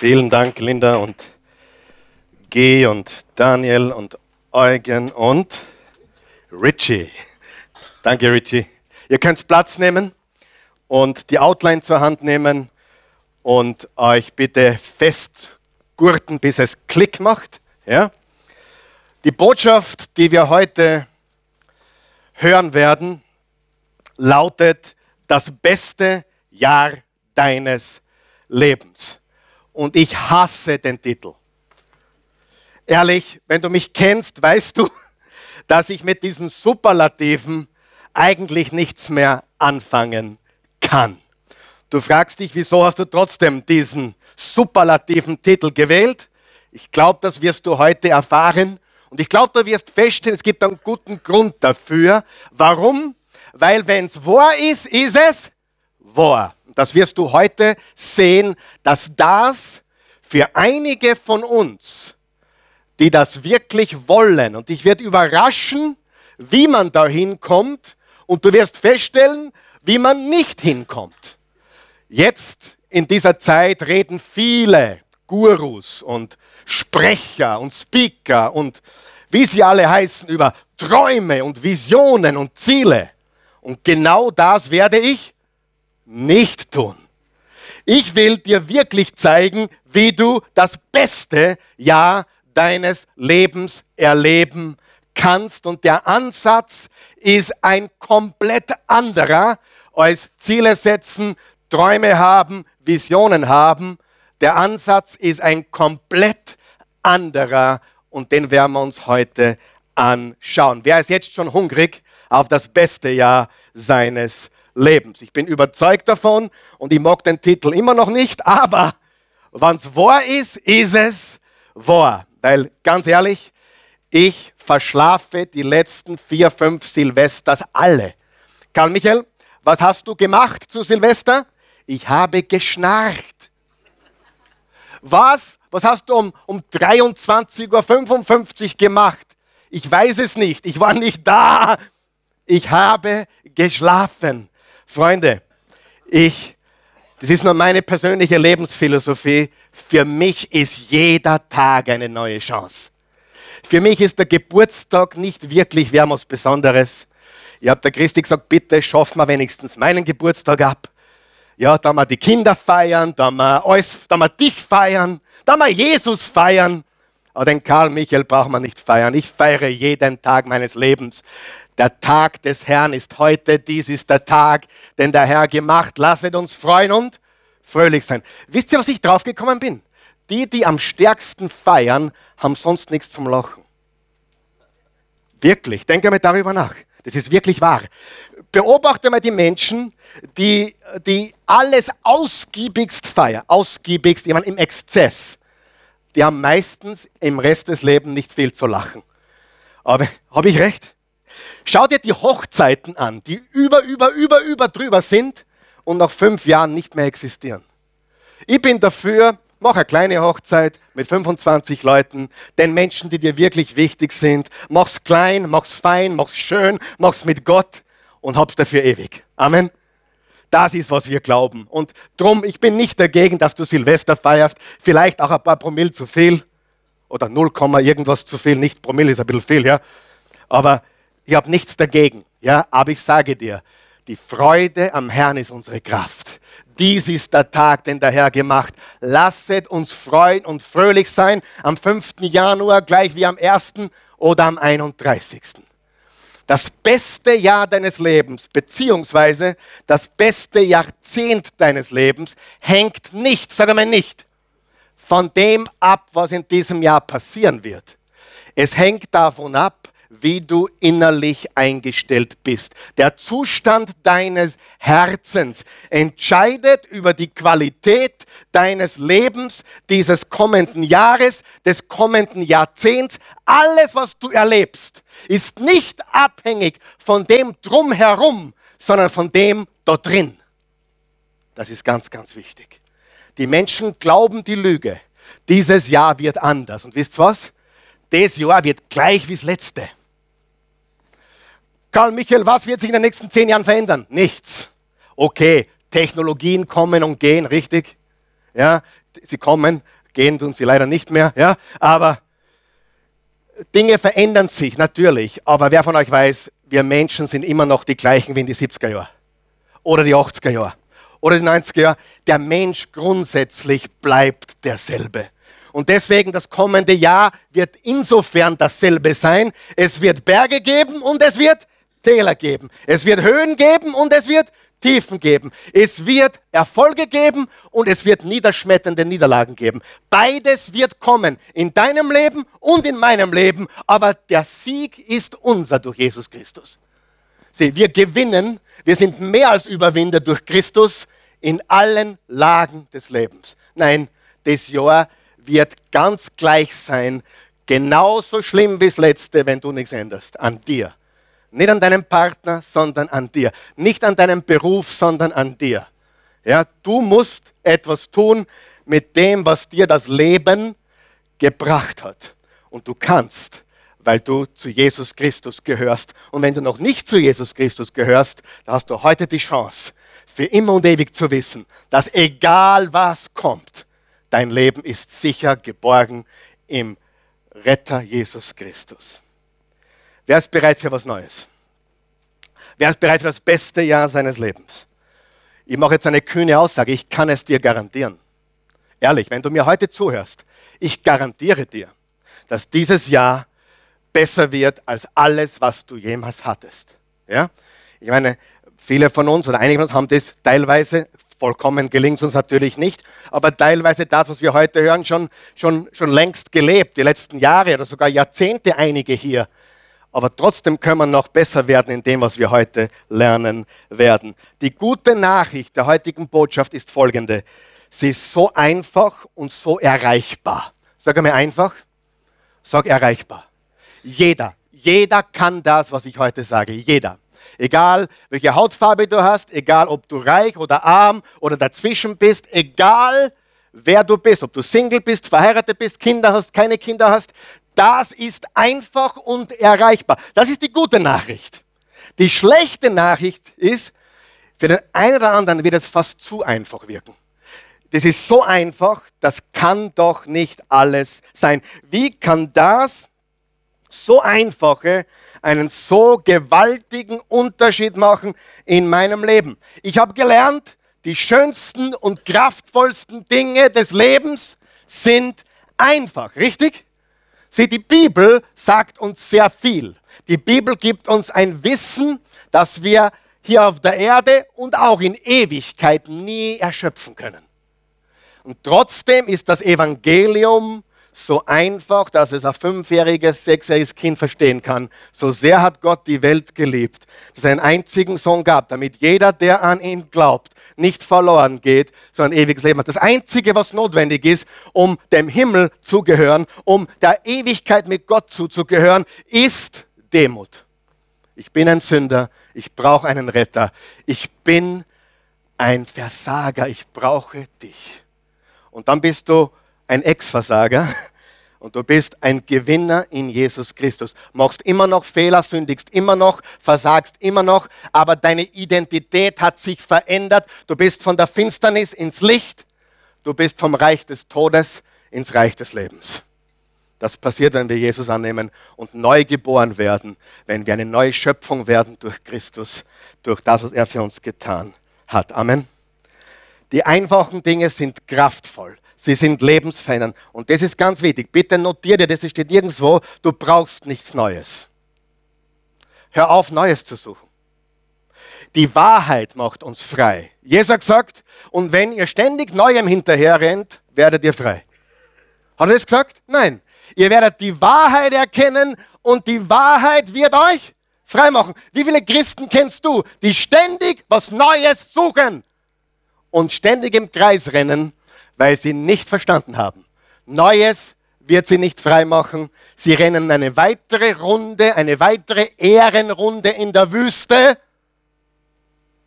Vielen Dank, Linda und G und Daniel und Eugen und Richie. Danke, Richie. Ihr könnt Platz nehmen und die Outline zur Hand nehmen und euch bitte festgurten, bis es Klick macht. Ja? Die Botschaft, die wir heute hören werden, lautet das beste Jahr deines Lebens. Und ich hasse den Titel. Ehrlich, wenn du mich kennst, weißt du, dass ich mit diesen Superlativen eigentlich nichts mehr anfangen kann. Du fragst dich, wieso hast du trotzdem diesen superlativen Titel gewählt? Ich glaube, das wirst du heute erfahren. Und ich glaube, du wirst feststellen, es gibt einen guten Grund dafür. Warum? Weil wenn es wahr ist, ist es wahr. Das wirst du heute sehen, dass das für einige von uns, die das wirklich wollen, und ich werde überraschen, wie man da hinkommt, und du wirst feststellen, wie man nicht hinkommt. Jetzt in dieser Zeit reden viele Gurus und Sprecher und Speaker und wie sie alle heißen über Träume und Visionen und Ziele. Und genau das werde ich nicht tun. Ich will dir wirklich zeigen, wie du das beste Jahr deines Lebens erleben kannst. Und der Ansatz ist ein komplett anderer als Ziele setzen, Träume haben, Visionen haben. Der Ansatz ist ein komplett anderer und den werden wir uns heute anschauen. Wer ist jetzt schon hungrig auf das beste Jahr seines Lebens? Ich bin überzeugt davon und ich mag den Titel immer noch nicht, aber wenn es wahr ist, ist es wahr. Weil ganz ehrlich, ich verschlafe die letzten vier, fünf Silvesters alle. Karl Michael, was hast du gemacht zu Silvester? Ich habe geschnarcht. Was? Was hast du um, um 23.55 Uhr gemacht? Ich weiß es nicht. Ich war nicht da. Ich habe geschlafen. Freunde, ich, das ist nur meine persönliche Lebensphilosophie. Für mich ist jeder Tag eine neue Chance. Für mich ist der Geburtstag nicht wirklich was Besonderes. Ich habe der Christi gesagt, bitte schaffen wir wenigstens meinen Geburtstag ab. Ja, da wir die Kinder feiern, da wir, alles, da wir dich feiern, da wir Jesus feiern. Aber den Karl Michael braucht man nicht feiern. Ich feiere jeden Tag meines Lebens. Der Tag des Herrn ist heute, dies ist der Tag, den der Herr gemacht. Lasset uns freuen und fröhlich sein. Wisst ihr, was ich draufgekommen bin? Die, die am stärksten feiern, haben sonst nichts zum Lachen. Wirklich, denke mal darüber nach. Das ist wirklich wahr. Beobachte mal die Menschen, die, die alles ausgiebigst feiern, ausgiebigst, ich meine im Exzess. Die haben meistens im Rest des Lebens nicht viel zu lachen. Aber habe ich recht? Schau dir die Hochzeiten an, die über, über, über, über drüber sind und nach fünf Jahren nicht mehr existieren. Ich bin dafür, Mach eine kleine Hochzeit mit 25 Leuten, den Menschen, die dir wirklich wichtig sind. Mach's klein, mach's fein, mach's schön, mach's mit Gott und hab's dafür ewig. Amen. Das ist, was wir glauben. Und drum, ich bin nicht dagegen, dass du Silvester feierst. Vielleicht auch ein paar Promille zu viel. Oder 0, irgendwas zu viel. Nicht Promille ist ein bisschen viel, ja. Aber ich habe nichts dagegen. Ja, aber ich sage dir, die Freude am Herrn ist unsere Kraft. Dies ist der Tag, den der Herr gemacht. Lasset uns freuen und fröhlich sein am 5. Januar, gleich wie am 1. oder am 31. Das beste Jahr deines Lebens, beziehungsweise das beste Jahrzehnt deines Lebens, hängt nicht, sage mal nicht, von dem ab, was in diesem Jahr passieren wird. Es hängt davon ab, wie du innerlich eingestellt bist. Der Zustand deines Herzens entscheidet über die Qualität deines Lebens, dieses kommenden Jahres, des kommenden Jahrzehnts. Alles, was du erlebst, ist nicht abhängig von dem drumherum, sondern von dem dort drin. Das ist ganz, ganz wichtig. Die Menschen glauben die Lüge. Dieses Jahr wird anders. Und wisst ihr was? Das Jahr wird gleich wie das letzte. Karl Michael, was wird sich in den nächsten zehn Jahren verändern? Nichts. Okay, Technologien kommen und gehen, richtig? Ja, sie kommen, gehen tun sie leider nicht mehr, ja, aber Dinge verändern sich natürlich, aber wer von euch weiß, wir Menschen sind immer noch die gleichen wie in die 70er Jahre oder die 80er Jahre oder die 90er Jahre. Der Mensch grundsätzlich bleibt derselbe. Und deswegen das kommende Jahr wird insofern dasselbe sein. Es wird Berge geben und es wird Täler geben. Es wird Höhen geben und es wird Tiefen geben. Es wird Erfolge geben und es wird niederschmetternde Niederlagen geben. Beides wird kommen in deinem Leben und in meinem Leben, aber der Sieg ist unser durch Jesus Christus. Sieh, wir gewinnen, wir sind mehr als Überwinder durch Christus in allen Lagen des Lebens. Nein, das Jahr wird ganz gleich sein, genauso schlimm wie das letzte, wenn du nichts änderst, an dir. Nicht an deinem Partner, sondern an dir. Nicht an deinem Beruf, sondern an dir. Ja, du musst etwas tun mit dem, was dir das Leben gebracht hat. Und du kannst, weil du zu Jesus Christus gehörst. Und wenn du noch nicht zu Jesus Christus gehörst, dann hast du heute die Chance, für immer und ewig zu wissen, dass egal was kommt, dein Leben ist sicher geborgen im Retter Jesus Christus. Wer ist bereit für was Neues? Wer ist bereit für das beste Jahr seines Lebens? Ich mache jetzt eine kühne Aussage, ich kann es dir garantieren. Ehrlich, wenn du mir heute zuhörst, ich garantiere dir, dass dieses Jahr besser wird als alles, was du jemals hattest. Ja? Ich meine, viele von uns oder einige von uns haben das teilweise, vollkommen gelingt es uns natürlich nicht, aber teilweise das, was wir heute hören, schon, schon, schon längst gelebt, die letzten Jahre oder sogar Jahrzehnte einige hier aber trotzdem können wir noch besser werden in dem, was wir heute lernen werden. Die gute Nachricht der heutigen Botschaft ist folgende. Sie ist so einfach und so erreichbar. Sag einmal einfach. Sag erreichbar. Jeder, jeder kann das, was ich heute sage. Jeder. Egal, welche Hautfarbe du hast, egal, ob du reich oder arm oder dazwischen bist, egal, wer du bist, ob du Single bist, verheiratet bist, Kinder hast, keine Kinder hast, das ist einfach und erreichbar. Das ist die gute Nachricht. Die schlechte Nachricht ist, für den einen oder anderen wird es fast zu einfach wirken. Das ist so einfach, das kann doch nicht alles sein. Wie kann das so einfache einen so gewaltigen Unterschied machen in meinem Leben? Ich habe gelernt, die schönsten und kraftvollsten Dinge des Lebens sind einfach, richtig? Sieh, die Bibel sagt uns sehr viel. Die Bibel gibt uns ein Wissen, das wir hier auf der Erde und auch in Ewigkeit nie erschöpfen können. Und trotzdem ist das Evangelium so einfach, dass es ein fünfjähriges, sechsjähriges Kind verstehen kann. So sehr hat Gott die Welt geliebt, dass er einen einzigen Sohn gab, damit jeder, der an ihn glaubt, nicht verloren geht, sondern ewiges Leben hat. Das Einzige, was notwendig ist, um dem Himmel zu gehören, um der Ewigkeit mit Gott zuzugehören, ist Demut. Ich bin ein Sünder, ich brauche einen Retter, ich bin ein Versager, ich brauche dich. Und dann bist du ein Ex-Versager und du bist ein Gewinner in Jesus Christus. Machst immer noch Fehler, sündigst immer noch, versagst immer noch, aber deine Identität hat sich verändert. Du bist von der Finsternis ins Licht, du bist vom Reich des Todes ins Reich des Lebens. Das passiert, wenn wir Jesus annehmen und neu geboren werden, wenn wir eine neue Schöpfung werden durch Christus, durch das, was er für uns getan hat. Amen. Die einfachen Dinge sind kraftvoll. Sie sind lebensverändernd. Und das ist ganz wichtig. Bitte notiere dir, das steht nirgendwo, du brauchst nichts Neues. Hör auf, Neues zu suchen. Die Wahrheit macht uns frei. Jesus hat gesagt, und wenn ihr ständig Neuem hinterherrennt, werdet ihr frei. Hat er das gesagt? Nein. Ihr werdet die Wahrheit erkennen und die Wahrheit wird euch frei machen. Wie viele Christen kennst du, die ständig was Neues suchen und ständig im Kreis rennen weil sie nicht verstanden haben. Neues wird sie nicht freimachen. Sie rennen eine weitere Runde, eine weitere Ehrenrunde in der Wüste.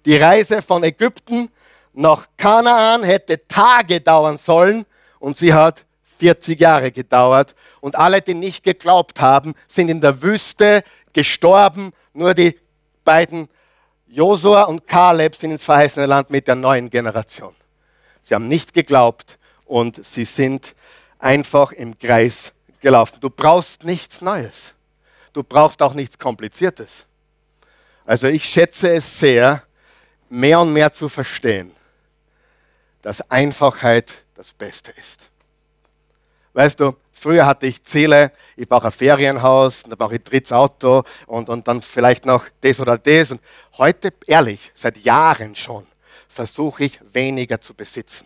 Die Reise von Ägypten nach Kanaan hätte Tage dauern sollen und sie hat 40 Jahre gedauert. Und alle, die nicht geglaubt haben, sind in der Wüste gestorben. Nur die beiden Josua und Kaleb sind ins verheißene Land mit der neuen Generation. Sie haben nicht geglaubt und sie sind einfach im Kreis gelaufen. Du brauchst nichts Neues. Du brauchst auch nichts Kompliziertes. Also ich schätze es sehr, mehr und mehr zu verstehen, dass Einfachheit das Beste ist. Weißt du, früher hatte ich Ziele, ich brauche ein Ferienhaus, dann brauche ich ein drittes Auto und, und dann vielleicht noch das oder das. Und heute, ehrlich, seit Jahren schon, versuche ich weniger zu besitzen.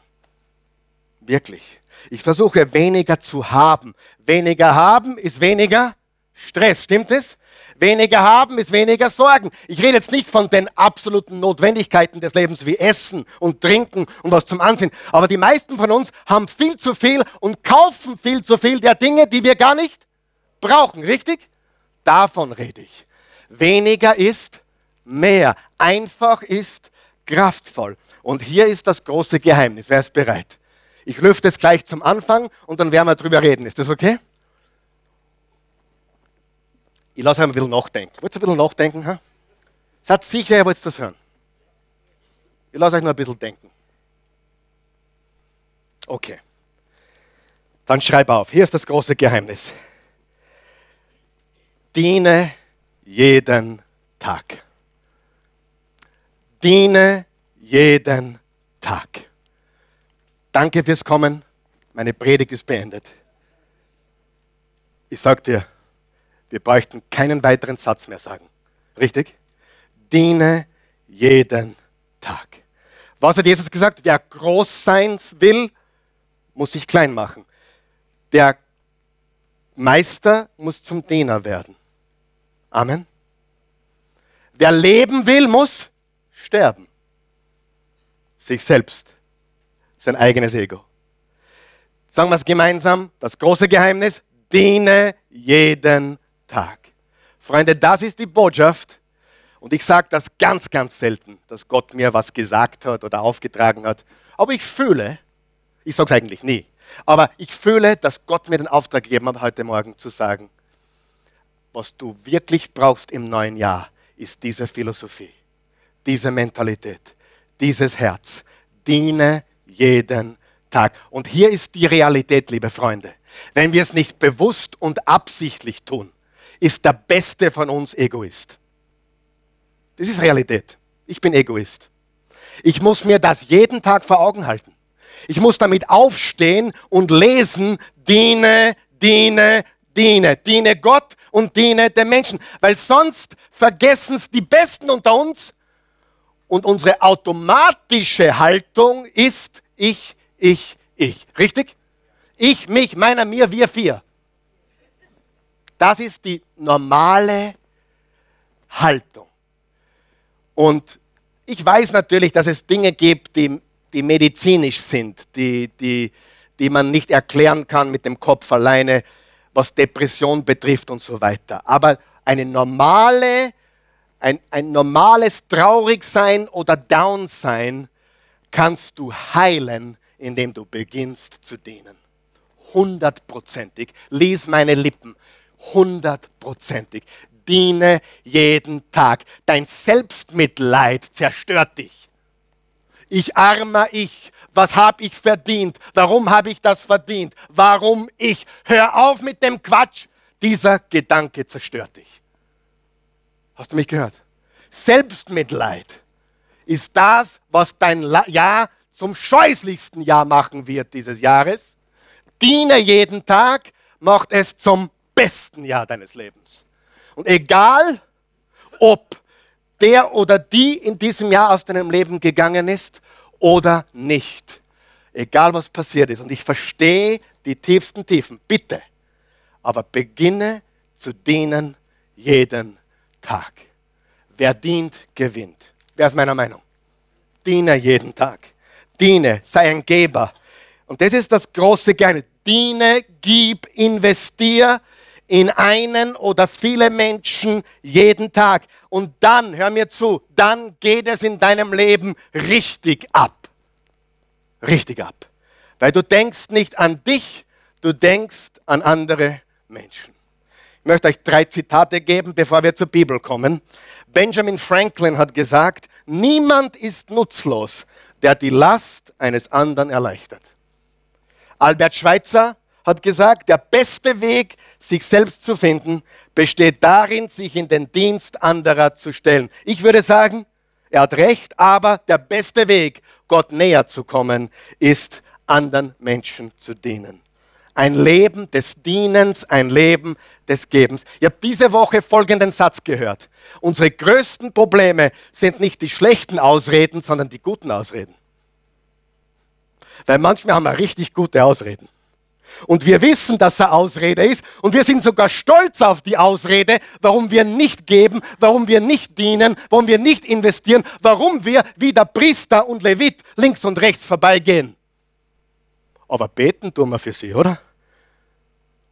Wirklich. Ich versuche weniger zu haben. Weniger haben ist weniger Stress, stimmt es? Weniger haben ist weniger Sorgen. Ich rede jetzt nicht von den absoluten Notwendigkeiten des Lebens wie Essen und Trinken und was zum Ansehen. Aber die meisten von uns haben viel zu viel und kaufen viel zu viel der Dinge, die wir gar nicht brauchen. Richtig? Davon rede ich. Weniger ist mehr. Einfach ist kraftvoll. Und hier ist das große Geheimnis. Wer ist bereit? Ich lüfte es gleich zum Anfang und dann werden wir drüber reden. Ist das okay? Ich lasse euch ein bisschen nachdenken. Wollt ihr ein bisschen nachdenken? Ha? Seid sicher, ihr wollt das hören. Ich lasse euch nur ein bisschen denken. Okay. Dann schreib auf. Hier ist das große Geheimnis. Diene jeden Tag. Diene jeden Tag. Danke fürs Kommen. Meine Predigt ist beendet. Ich sage dir, wir bräuchten keinen weiteren Satz mehr sagen. Richtig? Diene jeden Tag. Was hat Jesus gesagt? Wer groß sein will, muss sich klein machen. Der Meister muss zum Diener werden. Amen. Wer leben will, muss sterben. Sich selbst. Sein eigenes Ego. Sagen wir es gemeinsam. Das große Geheimnis. Diene jeden Tag. Freunde, das ist die Botschaft. Und ich sage das ganz, ganz selten, dass Gott mir was gesagt hat oder aufgetragen hat. Aber ich fühle, ich sage es eigentlich nie, aber ich fühle, dass Gott mir den Auftrag gegeben hat, heute Morgen zu sagen, was du wirklich brauchst im neuen Jahr, ist diese Philosophie, diese Mentalität, dieses Herz. Diene jeden Tag. Und hier ist die Realität, liebe Freunde. Wenn wir es nicht bewusst und absichtlich tun, ist der Beste von uns Egoist. Das ist Realität. Ich bin Egoist. Ich muss mir das jeden Tag vor Augen halten. Ich muss damit aufstehen und lesen, diene, diene, diene. Diene Gott und diene den Menschen. Weil sonst vergessen es die Besten unter uns und unsere automatische Haltung ist ich, ich, ich. Richtig? Ich, mich, meiner, mir, wir vier. Das ist die normale Haltung. Und ich weiß natürlich, dass es Dinge gibt, die, die medizinisch sind, die, die, die man nicht erklären kann mit dem Kopf alleine, was Depression betrifft und so weiter. Aber eine normale, ein, ein normales Traurigsein oder Downsein kannst du heilen, indem du beginnst zu dienen. Hundertprozentig. Lies meine Lippen hundertprozentig. Diene jeden Tag. Dein Selbstmitleid zerstört dich. Ich armer ich, was habe ich verdient? Warum habe ich das verdient? Warum ich? Hör auf mit dem Quatsch. Dieser Gedanke zerstört dich. Hast du mich gehört? Selbstmitleid ist das, was dein Jahr zum scheußlichsten Jahr machen wird dieses Jahres. Diene jeden Tag, macht es zum besten Jahr deines Lebens. Und egal, ob der oder die in diesem Jahr aus deinem Leben gegangen ist oder nicht, egal was passiert ist, und ich verstehe die tiefsten Tiefen, bitte, aber beginne zu dienen jeden Tag. Wer dient, gewinnt. Wer ist meiner Meinung? Diene jeden Tag. Diene, sei ein Geber. Und das ist das große Geheimnis. Diene, gib, investier, in einen oder viele Menschen jeden Tag. Und dann, hör mir zu, dann geht es in deinem Leben richtig ab. Richtig ab. Weil du denkst nicht an dich, du denkst an andere Menschen. Ich möchte euch drei Zitate geben, bevor wir zur Bibel kommen. Benjamin Franklin hat gesagt, niemand ist nutzlos, der die Last eines anderen erleichtert. Albert Schweitzer hat gesagt, der beste Weg, sich selbst zu finden, besteht darin, sich in den Dienst anderer zu stellen. Ich würde sagen, er hat recht, aber der beste Weg, Gott näher zu kommen, ist, anderen Menschen zu dienen. Ein Leben des Dienens, ein Leben des Gebens. Ich habe diese Woche folgenden Satz gehört. Unsere größten Probleme sind nicht die schlechten Ausreden, sondern die guten Ausreden. Weil manchmal haben wir richtig gute Ausreden. Und wir wissen, dass er Ausrede ist. Und wir sind sogar stolz auf die Ausrede, warum wir nicht geben, warum wir nicht dienen, warum wir nicht investieren, warum wir wie der Priester und Levit links und rechts vorbeigehen. Aber beten tun wir für sie, oder?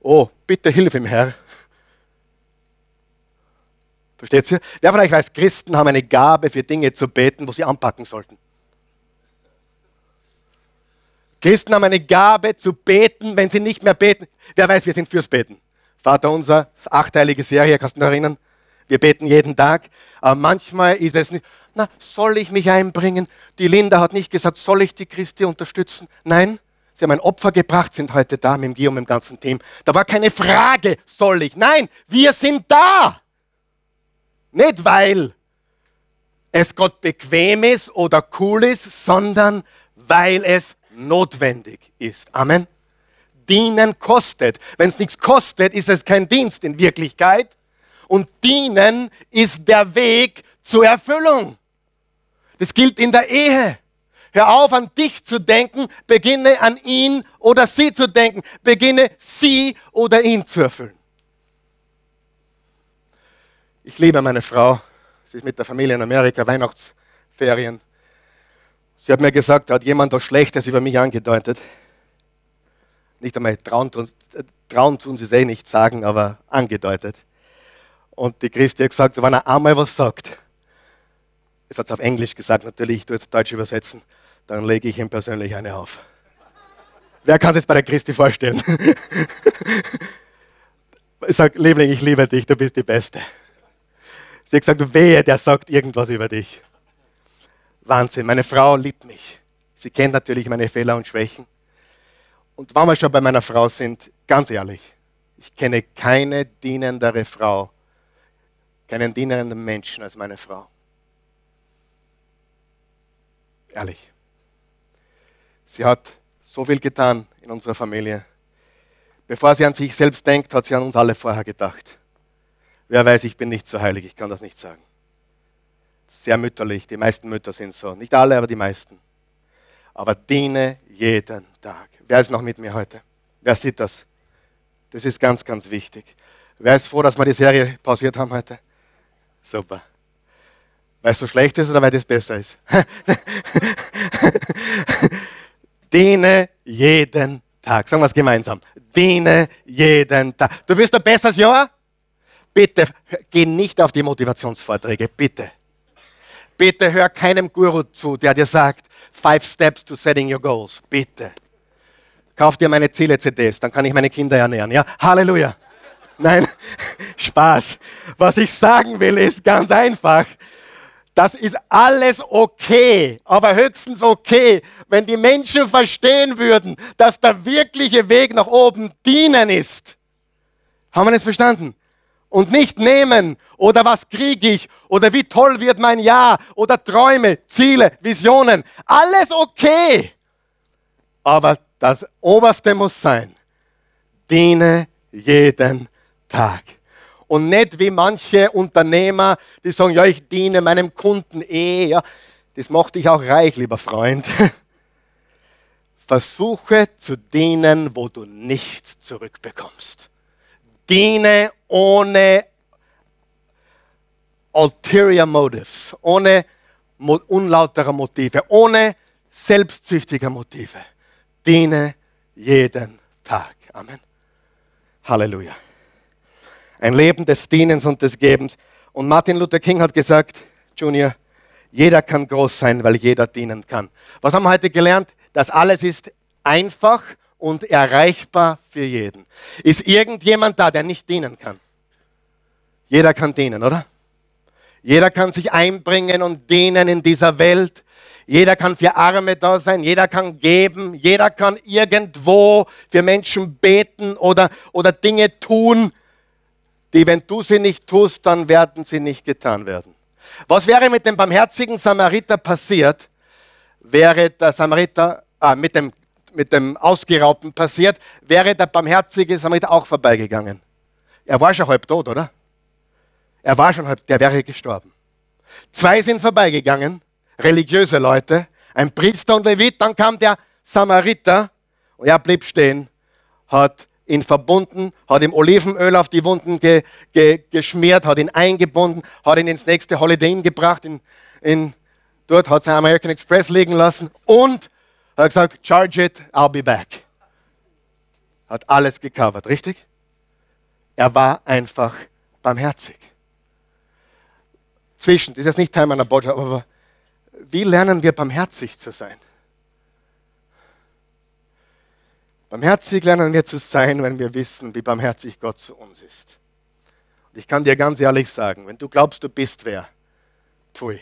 Oh, bitte hilf ihm, Herr. Versteht ihr? Wer von euch weiß, Christen haben eine Gabe für Dinge zu beten, wo sie anpacken sollten. Christen haben eine Gabe zu beten, wenn sie nicht mehr beten. Wer weiß, wir sind fürs Beten. Vater unser, achteilige Serie, kannst du dich erinnern? Wir beten jeden Tag. Aber manchmal ist es nicht, na, soll ich mich einbringen? Die Linda hat nicht gesagt, soll ich die Christi unterstützen? Nein, sie haben ein Opfer gebracht, sind heute da mit dem Guillaume und dem ganzen Team. Da war keine Frage, soll ich? Nein, wir sind da. Nicht weil es Gott bequem ist oder cool ist, sondern weil es notwendig ist. Amen. Dienen kostet. Wenn es nichts kostet, ist es kein Dienst in Wirklichkeit. Und dienen ist der Weg zur Erfüllung. Das gilt in der Ehe. Hör auf, an dich zu denken, beginne an ihn oder sie zu denken, beginne sie oder ihn zu erfüllen. Ich liebe meine Frau. Sie ist mit der Familie in Amerika, Weihnachtsferien. Sie hat mir gesagt, da hat jemand was Schlechtes über mich angedeutet. Nicht einmal trauen tun, trauen tun sie es eh nicht sagen, aber angedeutet. Und die Christi hat gesagt, wenn er einmal was sagt, es hat es auf Englisch gesagt, natürlich, ich tue es Deutsch übersetzen, dann lege ich ihm persönlich eine auf. Wer kann sich bei der Christi vorstellen? ich sage, Liebling, ich liebe dich, du bist die Beste. Sie hat gesagt, wehe, der sagt irgendwas über dich. Wahnsinn. Meine Frau liebt mich. Sie kennt natürlich meine Fehler und Schwächen. Und wenn wir schon bei meiner Frau sind, ganz ehrlich, ich kenne keine dienendere Frau, keinen dienenden Menschen als meine Frau. Ehrlich. Sie hat so viel getan in unserer Familie. Bevor sie an sich selbst denkt, hat sie an uns alle vorher gedacht. Wer weiß, ich bin nicht so heilig, ich kann das nicht sagen sehr mütterlich. Die meisten Mütter sind so. Nicht alle, aber die meisten. Aber diene jeden Tag. Wer ist noch mit mir heute? Wer sieht das? Das ist ganz, ganz wichtig. Wer ist froh, dass wir die Serie pausiert haben heute? Super. Weil es so schlecht ist oder weil das besser ist? diene jeden Tag. Sagen wir es gemeinsam. Diene jeden Tag. Du wirst ein besseres Jahr? Bitte geh nicht auf die Motivationsvorträge. Bitte. Bitte hör keinem Guru zu, der dir sagt, five steps to setting your goals. Bitte. Kauf dir meine Ziele-CDs, dann kann ich meine Kinder ernähren. Ja, Halleluja. Nein, Spaß. Was ich sagen will, ist ganz einfach. Das ist alles okay, aber höchstens okay, wenn die Menschen verstehen würden, dass der wirkliche Weg nach oben dienen ist. Haben wir das verstanden? und nicht nehmen oder was kriege ich oder wie toll wird mein Jahr oder Träume, Ziele, Visionen. Alles okay. Aber das Oberste muss sein, diene jeden Tag. Und nicht wie manche Unternehmer, die sagen, ja, ich diene meinem Kunden eh, ja. Das macht dich auch reich, lieber Freund. Versuche zu dienen, wo du nichts zurückbekommst. Diene ohne ulterior motives, ohne unlautere Motive, ohne selbstsüchtige Motive. Diene jeden Tag. Amen. Halleluja. Ein Leben des Dienens und des Gebens. Und Martin Luther King hat gesagt, Junior, jeder kann groß sein, weil jeder dienen kann. Was haben wir heute gelernt? Das alles ist einfach und erreichbar für jeden. Ist irgendjemand da, der nicht dienen kann? Jeder kann dienen, oder? Jeder kann sich einbringen und dienen in dieser Welt, Jeder kann für Arme da sein, jeder kann geben, jeder kann irgendwo für Menschen beten oder, oder Dinge tun, die, wenn du sie nicht tust, dann werden sie nicht getan werden. Was wäre mit dem barmherzigen Samariter passiert, wäre der Samariter, ah, mit, dem, mit dem Ausgeraubten passiert, wäre der barmherzige Samariter auch vorbeigegangen. Er war schon halb tot, oder? Er war schon halb, der wäre gestorben. Zwei sind vorbeigegangen, religiöse Leute, ein Priester und Levit, dann kam der Samariter und er blieb stehen, hat ihn verbunden, hat ihm Olivenöl auf die Wunden ge, ge, geschmiert, hat ihn eingebunden, hat ihn ins nächste Holiday Inn gebracht, in, in, dort hat sein American Express liegen lassen und hat gesagt, charge it, I'll be back. Hat alles gecovert, richtig? Er war einfach barmherzig. Zwischen, das ist jetzt nicht Teil meiner Botschaft, aber wie lernen wir barmherzig zu sein? Barmherzig lernen wir zu sein, wenn wir wissen, wie barmherzig Gott zu uns ist. Und ich kann dir ganz ehrlich sagen, wenn du glaubst, du bist wer, pfui.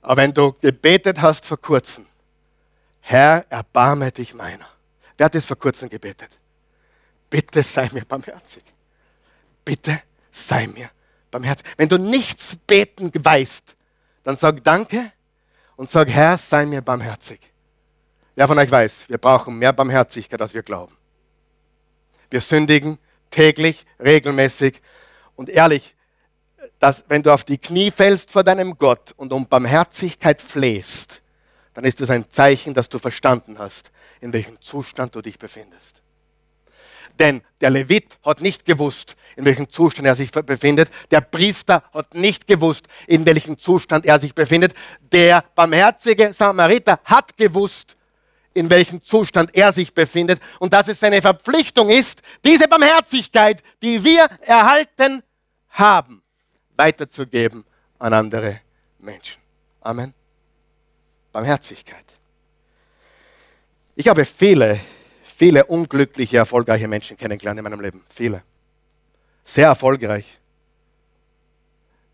Aber wenn du gebetet hast vor kurzem, Herr, erbarme dich meiner. Wer hat das vor kurzem gebetet? Bitte sei mir barmherzig. Bitte sei mir barmherzig. Wenn du nichts beten weißt, dann sag Danke und sag, Herr, sei mir barmherzig. Wer von euch weiß, wir brauchen mehr Barmherzigkeit, als wir glauben. Wir sündigen täglich, regelmäßig und ehrlich, dass wenn du auf die Knie fällst vor deinem Gott und um Barmherzigkeit flehst, dann ist das ein Zeichen, dass du verstanden hast, in welchem Zustand du dich befindest. Denn der Levit hat nicht gewusst, in welchem Zustand er sich befindet. Der Priester hat nicht gewusst, in welchem Zustand er sich befindet. Der barmherzige Samariter hat gewusst, in welchem Zustand er sich befindet und dass es seine Verpflichtung ist, diese Barmherzigkeit, die wir erhalten haben, weiterzugeben an andere Menschen. Amen. Barmherzigkeit. Ich habe viele, viele unglückliche, erfolgreiche Menschen kennengelernt in meinem Leben. Viele. Sehr erfolgreich.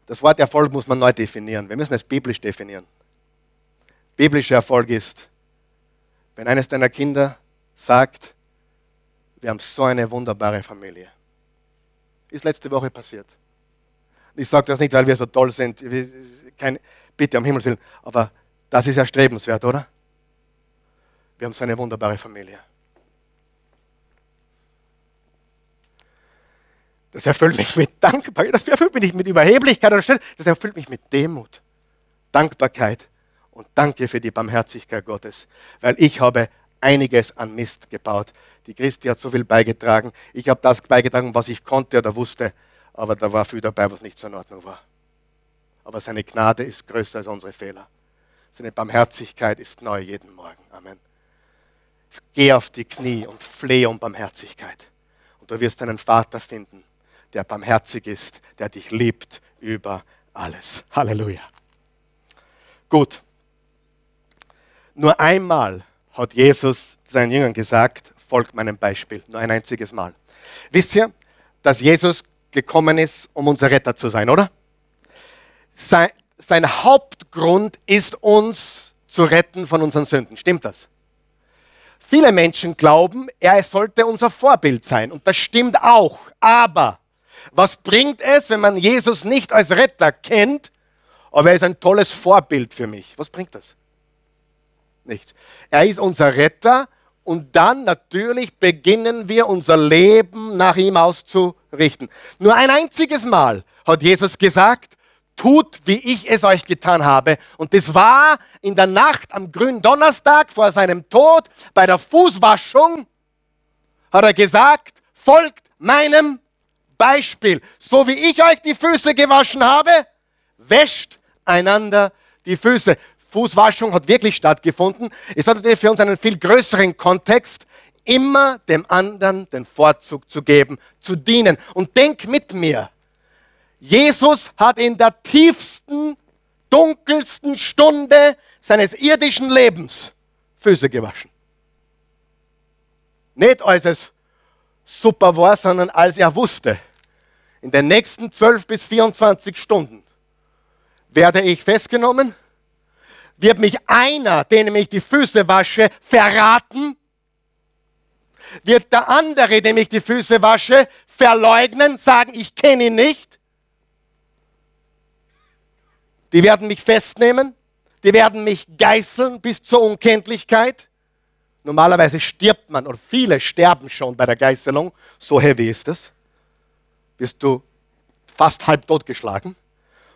Das Wort Erfolg muss man neu definieren. Wir müssen es biblisch definieren. Biblischer Erfolg ist, wenn eines deiner Kinder sagt, wir haben so eine wunderbare Familie. Ist letzte Woche passiert. Ich sage das nicht, weil wir so toll sind. Keine, bitte, um Himmels Willen. Aber das ist erstrebenswert, oder? Wir haben so eine wunderbare Familie. Das erfüllt mich mit Dankbarkeit. Das erfüllt mich nicht mit Überheblichkeit oder Stelle. Das erfüllt mich mit Demut, Dankbarkeit und danke für die Barmherzigkeit Gottes, weil ich habe einiges an Mist gebaut. Die Christi hat so viel beigetragen. Ich habe das beigetragen, was ich konnte oder wusste, aber da war viel dabei, was nicht so in Ordnung war. Aber seine Gnade ist größer als unsere Fehler. Seine Barmherzigkeit ist neu jeden Morgen. Amen. Geh auf die Knie und flehe um Barmherzigkeit. Und du wirst einen Vater finden, der barmherzig ist, der dich liebt über alles. Halleluja. Gut. Nur einmal hat Jesus seinen Jüngern gesagt, folgt meinem Beispiel. Nur ein einziges Mal. Wisst ihr, dass Jesus gekommen ist, um unser Retter zu sein, oder? Sein, sein Hauptgrund ist, uns zu retten von unseren Sünden. Stimmt das? Viele Menschen glauben, er sollte unser Vorbild sein. Und das stimmt auch. Aber was bringt es, wenn man Jesus nicht als Retter kennt, aber er ist ein tolles Vorbild für mich? Was bringt das? Nichts. Er ist unser Retter und dann natürlich beginnen wir unser Leben nach ihm auszurichten. Nur ein einziges Mal hat Jesus gesagt, tut, wie ich es euch getan habe. Und das war in der Nacht am grünen Donnerstag vor seinem Tod bei der Fußwaschung, hat er gesagt, folgt meinem Beispiel. So wie ich euch die Füße gewaschen habe, wäscht einander die Füße. Fußwaschung hat wirklich stattgefunden. Es hat natürlich für uns einen viel größeren Kontext, immer dem anderen den Vorzug zu geben, zu dienen. Und denk mit mir, Jesus hat in der tiefsten, dunkelsten Stunde seines irdischen Lebens Füße gewaschen. Nicht als es super war, sondern als er wusste, in den nächsten 12 bis 24 Stunden werde ich festgenommen, Wird mich einer, dem ich die Füße wasche, verraten? Wird der andere, dem ich die Füße wasche, verleugnen, sagen, ich kenne ihn nicht? Die werden mich festnehmen, die werden mich geißeln bis zur Unkenntlichkeit. Normalerweise stirbt man, oder viele sterben schon bei der Geißelung, so heavy ist es. Bist du fast halb totgeschlagen.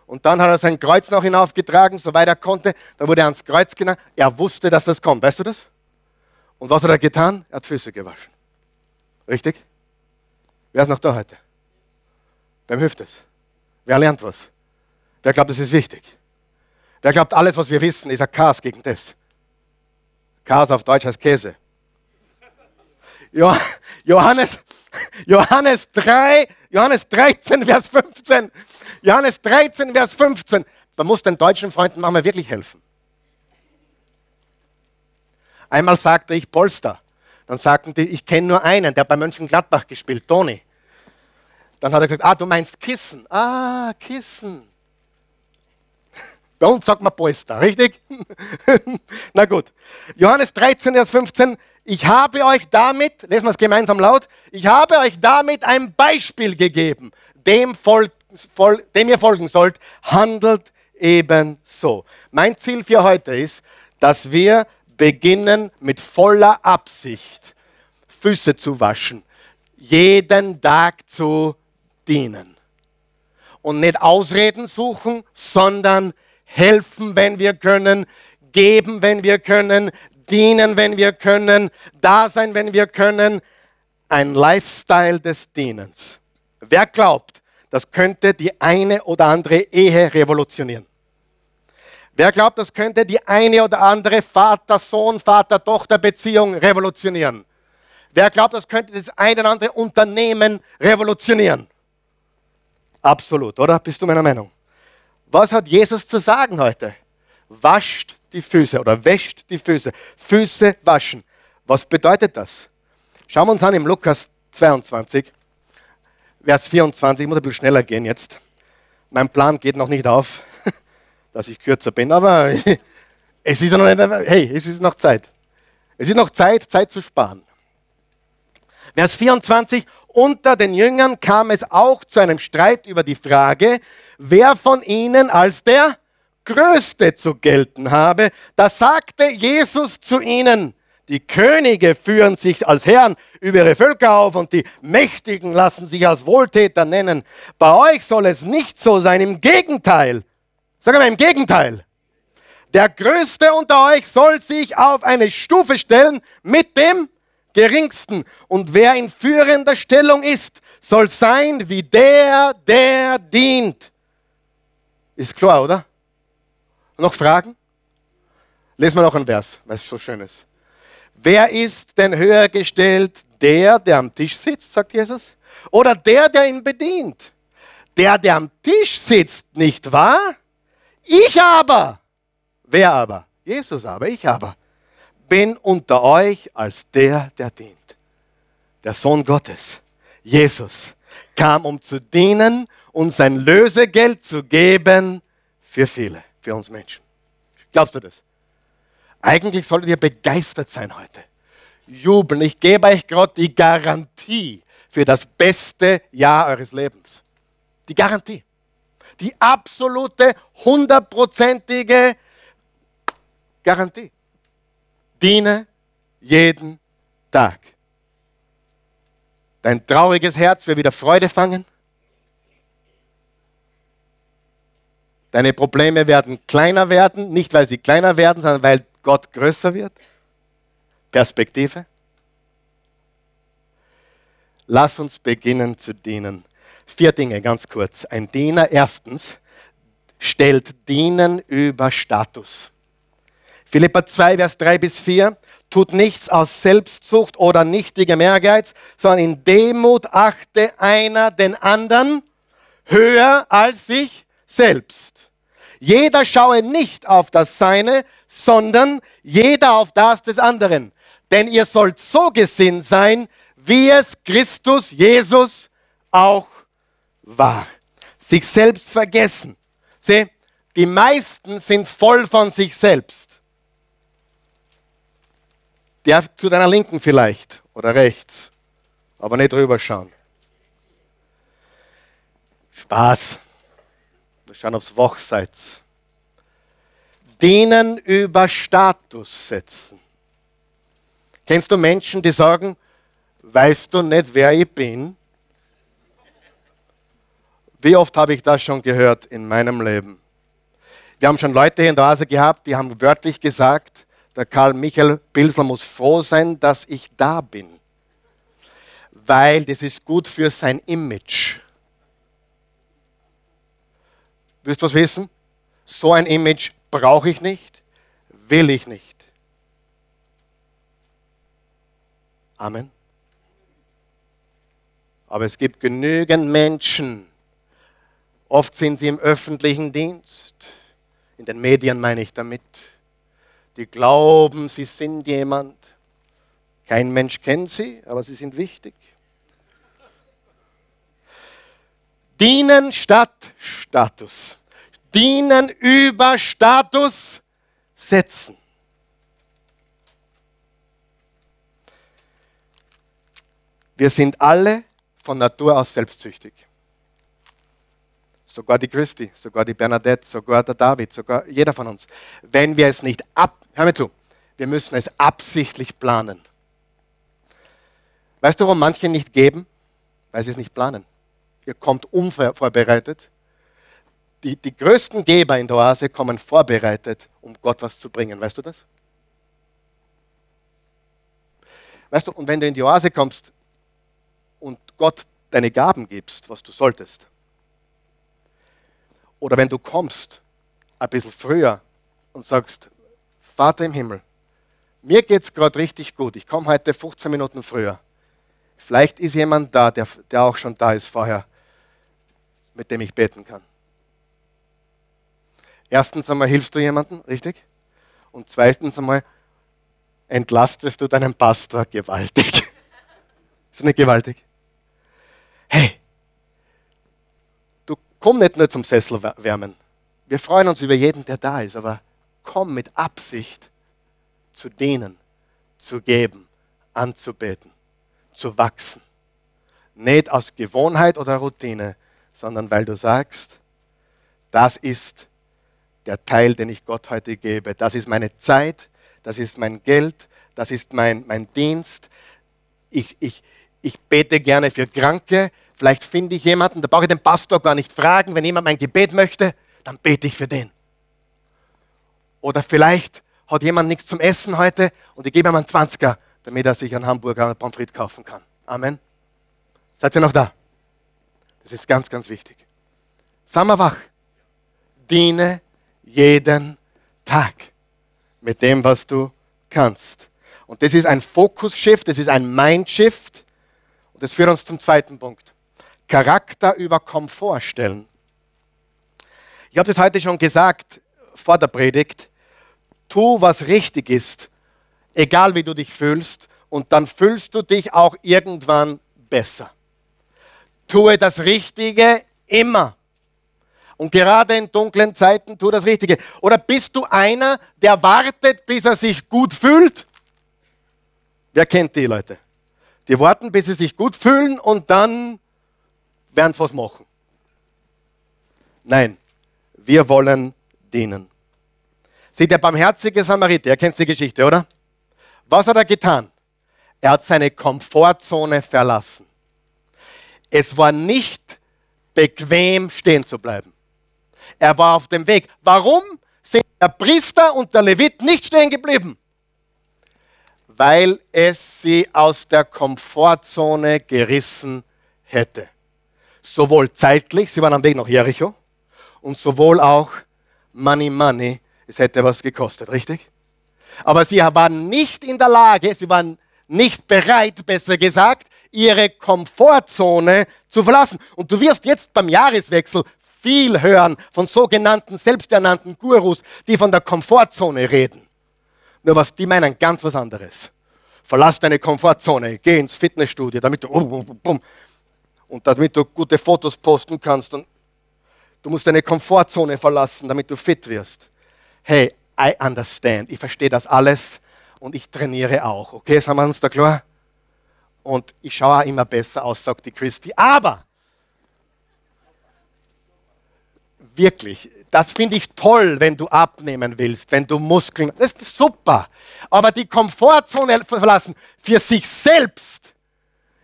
Und dann hat er sein Kreuz noch hinaufgetragen, soweit er konnte. Dann wurde er ans Kreuz genannt. Er wusste, dass das kommt. Weißt du das? Und was hat er getan? Er hat Füße gewaschen. Richtig? Wer ist noch da heute? Wem hilft es? Wer lernt was? Wer glaubt, das ist wichtig? Wer glaubt, alles, was wir wissen, ist ein Chaos gegen das? Chaos auf Deutsch heißt Käse. Johannes, Johannes 3, Johannes 13, Vers 15. Johannes 13, Vers 15. Da muss den deutschen Freunden manchmal wirklich helfen. Einmal sagte ich Polster. Dann sagten die, ich kenne nur einen, der bei Mönchengladbach gespielt, Toni. Dann hat er gesagt, ah, du meinst Kissen. Ah, Kissen. Bei uns sagt man Polster, richtig? Na gut. Johannes 13, Vers 15. Ich habe euch damit, lesen wir es gemeinsam laut, ich habe euch damit ein Beispiel gegeben, dem, folgt, fol, dem ihr folgen sollt, handelt ebenso. Mein Ziel für heute ist, dass wir beginnen mit voller Absicht Füße zu waschen, jeden Tag zu dienen. Und nicht Ausreden suchen, sondern helfen, wenn wir können, geben, wenn wir können, dienen, wenn wir können, da sein, wenn wir können. Ein Lifestyle des Dienens. Wer glaubt, das könnte die eine oder andere Ehe revolutionieren? Wer glaubt, das könnte die eine oder andere Vater-Sohn, Vater-Tochter-Beziehung revolutionieren? Wer glaubt, das könnte das eine oder andere Unternehmen revolutionieren? Absolut, oder? Bist du meiner Meinung? Was hat Jesus zu sagen heute? Wascht die Füße oder wäscht die Füße. Füße waschen. Was bedeutet das? Schauen wir uns an im Lukas 22, Vers 24. Ich muss ein bisschen schneller gehen jetzt. Mein Plan geht noch nicht auf, dass ich kürzer bin, aber es ist noch nicht, hey, es ist noch Zeit. Es ist noch Zeit, Zeit zu sparen. Vers 24. Unter den Jüngern kam es auch zu einem Streit über die Frage, wer von ihnen als der Größte zu gelten habe. Da sagte Jesus zu ihnen, die Könige führen sich als Herren über ihre Völker auf und die Mächtigen lassen sich als Wohltäter nennen. Bei euch soll es nicht so sein, im Gegenteil. Sagen wir im Gegenteil. Der Größte unter euch soll sich auf eine Stufe stellen mit dem Geringsten. Und wer in führender Stellung ist, soll sein wie der, der dient. Ist klar, oder? Noch Fragen? Lesen wir noch einen Vers, weil es so schön ist. Wer ist denn höher gestellt? Der, der am Tisch sitzt, sagt Jesus? Oder der, der ihn bedient? Der, der am Tisch sitzt, nicht wahr? Ich aber. Wer aber? Jesus aber, ich aber. Bin unter euch als der, der dient. Der Sohn Gottes, Jesus, kam, um zu dienen und sein Lösegeld zu geben für viele, für uns Menschen. Glaubst du das? Eigentlich solltet ihr begeistert sein heute. Jubeln. Ich gebe euch gerade die Garantie für das beste Jahr eures Lebens. Die Garantie. Die absolute, hundertprozentige Garantie. Diene jeden Tag. Dein trauriges Herz wird wieder Freude fangen. Deine Probleme werden kleiner werden, nicht weil sie kleiner werden, sondern weil Gott größer wird. Perspektive. Lass uns beginnen zu dienen. Vier Dinge ganz kurz. Ein Diener erstens stellt Dienen über Status. Philippa 2, Vers 3 bis 4. Tut nichts aus Selbstsucht oder nichtigem Ehrgeiz, sondern in Demut achte einer den anderen höher als sich selbst. Jeder schaue nicht auf das Seine, sondern jeder auf das des anderen. Denn ihr sollt so gesinnt sein, wie es Christus Jesus auch war. Sich selbst vergessen. Sieh, Die meisten sind voll von sich selbst. Der zu deiner Linken vielleicht oder rechts, aber nicht drüber schauen. Spaß. Wir schauen aufs Wachseits. Denen über Status setzen. Kennst du Menschen, die sagen, weißt du nicht, wer ich bin? Wie oft habe ich das schon gehört in meinem Leben? Wir haben schon Leute hier in der Oase gehabt, die haben wörtlich gesagt, der Karl Michael Pilsler muss froh sein, dass ich da bin. Weil das ist gut für sein Image. Willst du was wissen? So ein Image brauche ich nicht, will ich nicht. Amen. Aber es gibt genügend Menschen, oft sind sie im öffentlichen Dienst, in den Medien meine ich damit, die glauben, sie sind jemand. Kein Mensch kennt sie, aber sie sind wichtig. Dienen statt Status. Dienen über Status setzen. Wir sind alle von Natur aus selbstsüchtig. Sogar die Christi, sogar die Bernadette, sogar der David, sogar jeder von uns. Wenn wir es nicht ab, hör mir zu, wir müssen es absichtlich planen. Weißt du, warum manche nicht geben? Weil sie es nicht planen. Ihr kommt unvorbereitet. Die, die größten Geber in der Oase kommen vorbereitet, um Gott was zu bringen. Weißt du das? Weißt du, und wenn du in die Oase kommst und Gott deine Gaben gibst, was du solltest, oder wenn du kommst ein bisschen früher und sagst, Vater im Himmel, mir geht es gerade richtig gut, ich komme heute 15 Minuten früher. Vielleicht ist jemand da, der, der auch schon da ist vorher mit dem ich beten kann. Erstens einmal hilfst du jemandem, richtig? Und zweitens einmal entlastest du deinen Pastor gewaltig. Ist nicht gewaltig? Hey, du komm nicht nur zum Sessel wärmen. Wir freuen uns über jeden, der da ist, aber komm mit Absicht zu dienen, zu geben, anzubeten, zu wachsen. Nicht aus Gewohnheit oder Routine, sondern weil du sagst, das ist der Teil, den ich Gott heute gebe. Das ist meine Zeit, das ist mein Geld, das ist mein, mein Dienst. Ich, ich, ich bete gerne für Kranke. Vielleicht finde ich jemanden, da brauche ich den Pastor gar nicht fragen. Wenn jemand mein Gebet möchte, dann bete ich für den. Oder vielleicht hat jemand nichts zum Essen heute und ich gebe ihm einen 20er, damit er sich einen Hamburger und Pommes frites kaufen kann. Amen. Seid ihr noch da? Das ist ganz, ganz wichtig. Sei mal wach. Diene jeden Tag mit dem, was du kannst. Und das ist ein Fokus-Shift, das ist ein Mind-Shift. Und das führt uns zum zweiten Punkt. Charakter über Komfort stellen. Ich habe das heute schon gesagt vor der Predigt. Tu, was richtig ist, egal wie du dich fühlst, und dann fühlst du dich auch irgendwann besser. Tue das Richtige immer. Und gerade in dunklen Zeiten tu das Richtige. Oder bist du einer, der wartet, bis er sich gut fühlt? Wer kennt die Leute? Die warten, bis sie sich gut fühlen und dann werden sie was machen. Nein, wir wollen dienen. Sieh, der barmherzige Samariter, er kennt die Geschichte, oder? Was hat er getan? Er hat seine Komfortzone verlassen. Es war nicht bequem stehen zu bleiben. Er war auf dem Weg. Warum sind der Priester und der Levit nicht stehen geblieben? Weil es sie aus der Komfortzone gerissen hätte. Sowohl zeitlich, sie waren am Weg nach Jericho, und sowohl auch Money, Money, es hätte was gekostet, richtig? Aber sie waren nicht in der Lage, sie waren nicht bereit, besser gesagt, ihre Komfortzone zu verlassen. Und du wirst jetzt beim Jahreswechsel viel hören von sogenannten selbsternannten Gurus, die von der Komfortzone reden. Nur was die meinen, ganz was anderes. Verlass deine Komfortzone, geh ins Fitnessstudio, damit du und damit du gute Fotos posten kannst. Und Du musst deine Komfortzone verlassen, damit du fit wirst. Hey, I understand. Ich verstehe das alles und ich trainiere auch. Okay, sind wir uns da klar? Und ich schaue auch immer besser aus, sagt die Christi. Aber wirklich, das finde ich toll, wenn du abnehmen willst, wenn du Muskeln. Das ist super. Aber die Komfortzone verlassen für sich selbst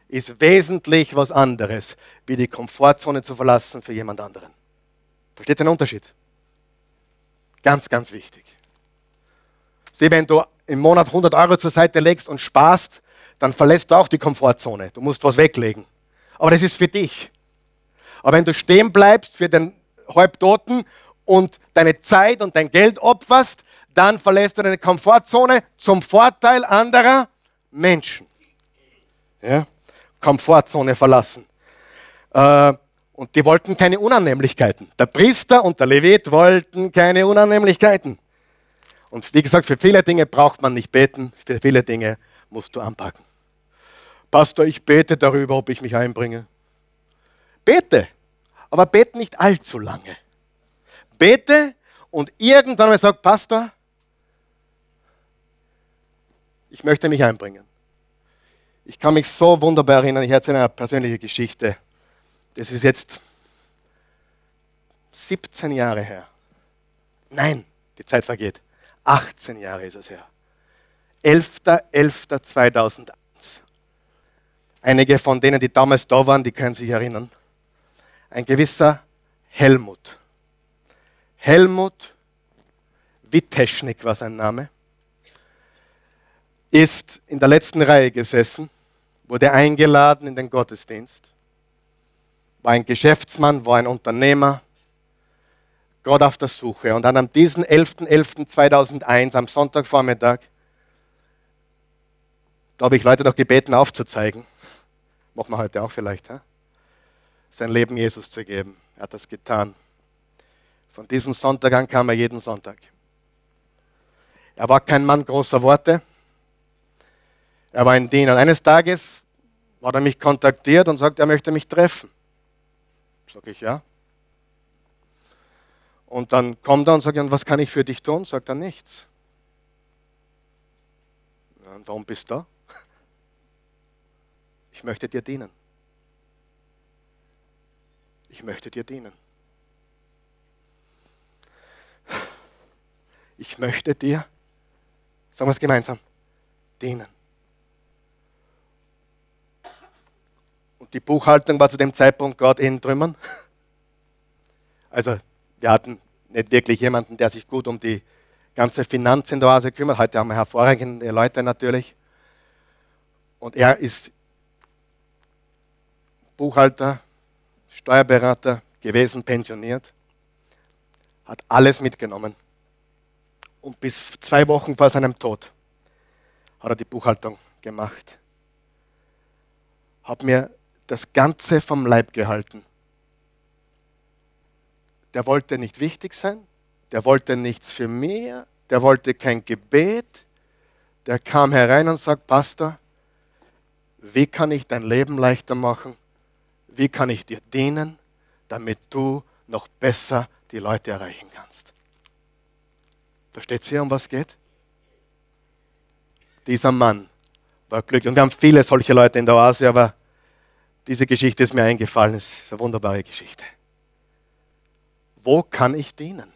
ist wesentlich was anderes, wie die Komfortzone zu verlassen für jemand anderen. Versteht ihr den Unterschied? Ganz, ganz wichtig. Sieh, wenn du im Monat 100 Euro zur Seite legst und sparst, dann verlässt du auch die Komfortzone. Du musst was weglegen. Aber das ist für dich. Aber wenn du stehen bleibst für den Halbtoten und deine Zeit und dein Geld opferst, dann verlässt du deine Komfortzone zum Vorteil anderer Menschen. Ja? Komfortzone verlassen. Äh, und die wollten keine Unannehmlichkeiten. Der Priester und der Levit wollten keine Unannehmlichkeiten. Und wie gesagt, für viele Dinge braucht man nicht beten, für viele Dinge musst du anpacken. Pastor, ich bete darüber, ob ich mich einbringe. Bete, aber bete nicht allzu lange. Bete und irgendwann mal sagt, Pastor, ich möchte mich einbringen. Ich kann mich so wunderbar erinnern, ich erzähle eine persönliche Geschichte. Das ist jetzt 17 Jahre her. Nein, die Zeit vergeht. 18 Jahre ist es her. 11.11.2001. Einige von denen, die damals da waren, die können sich erinnern. Ein gewisser Helmut. Helmut Witteschnik war sein Name. Ist in der letzten Reihe gesessen, wurde eingeladen in den Gottesdienst. War ein Geschäftsmann, war ein Unternehmer, Gott auf der Suche. Und dann am diesen 11.11.2001, am Sonntagvormittag, da habe ich Leute doch gebeten aufzuzeigen. Machen wir heute auch vielleicht. He? Sein Leben Jesus zu geben. Er hat das getan. Von diesem Sonntag an kam er jeden Sonntag. Er war kein Mann großer Worte. Er war ein Diener. Eines Tages hat er mich kontaktiert und sagt, er möchte mich treffen. Sag ich ja. Und dann kommt er und sagt, was kann ich für dich tun? Sagt er nichts. Und warum bist du da? Ich möchte dir dienen. Ich möchte dir dienen. Ich möchte dir, sagen wir es gemeinsam, dienen. Und die Buchhaltung war zu dem Zeitpunkt gerade in Trümmern. Also wir hatten nicht wirklich jemanden, der sich gut um die ganze Finanz kümmert. Heute haben wir hervorragende Leute natürlich. Und er ist Buchhalter, Steuerberater gewesen, pensioniert, hat alles mitgenommen. Und bis zwei Wochen vor seinem Tod hat er die Buchhaltung gemacht. Hat mir das Ganze vom Leib gehalten. Der wollte nicht wichtig sein, der wollte nichts für mehr, der wollte kein Gebet. Der kam herein und sagt, Pastor, wie kann ich dein Leben leichter machen? Wie kann ich dir dienen, damit du noch besser die Leute erreichen kannst? Versteht ihr, um was geht? Dieser Mann war glücklich. Und wir haben viele solche Leute in der Oase, aber diese Geschichte ist mir eingefallen. Es ist eine wunderbare Geschichte. Wo kann ich dienen?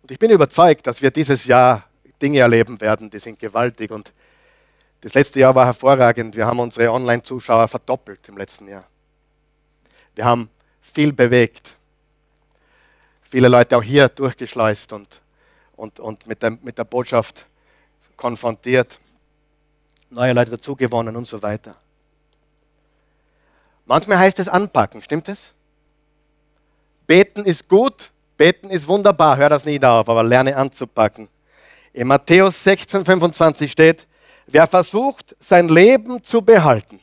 Und ich bin überzeugt, dass wir dieses Jahr Dinge erleben werden, die sind gewaltig. Und das letzte Jahr war hervorragend. Wir haben unsere Online-Zuschauer verdoppelt im letzten Jahr. Wir haben viel bewegt. Viele Leute auch hier durchgeschleust und, und, und mit, der, mit der Botschaft konfrontiert. Neue Leute dazugewonnen und so weiter. Manchmal heißt es anpacken, stimmt es? Beten ist gut, beten ist wunderbar, hör das nie auf, aber lerne anzupacken. In Matthäus 16, 25 steht, wer versucht, sein Leben zu behalten,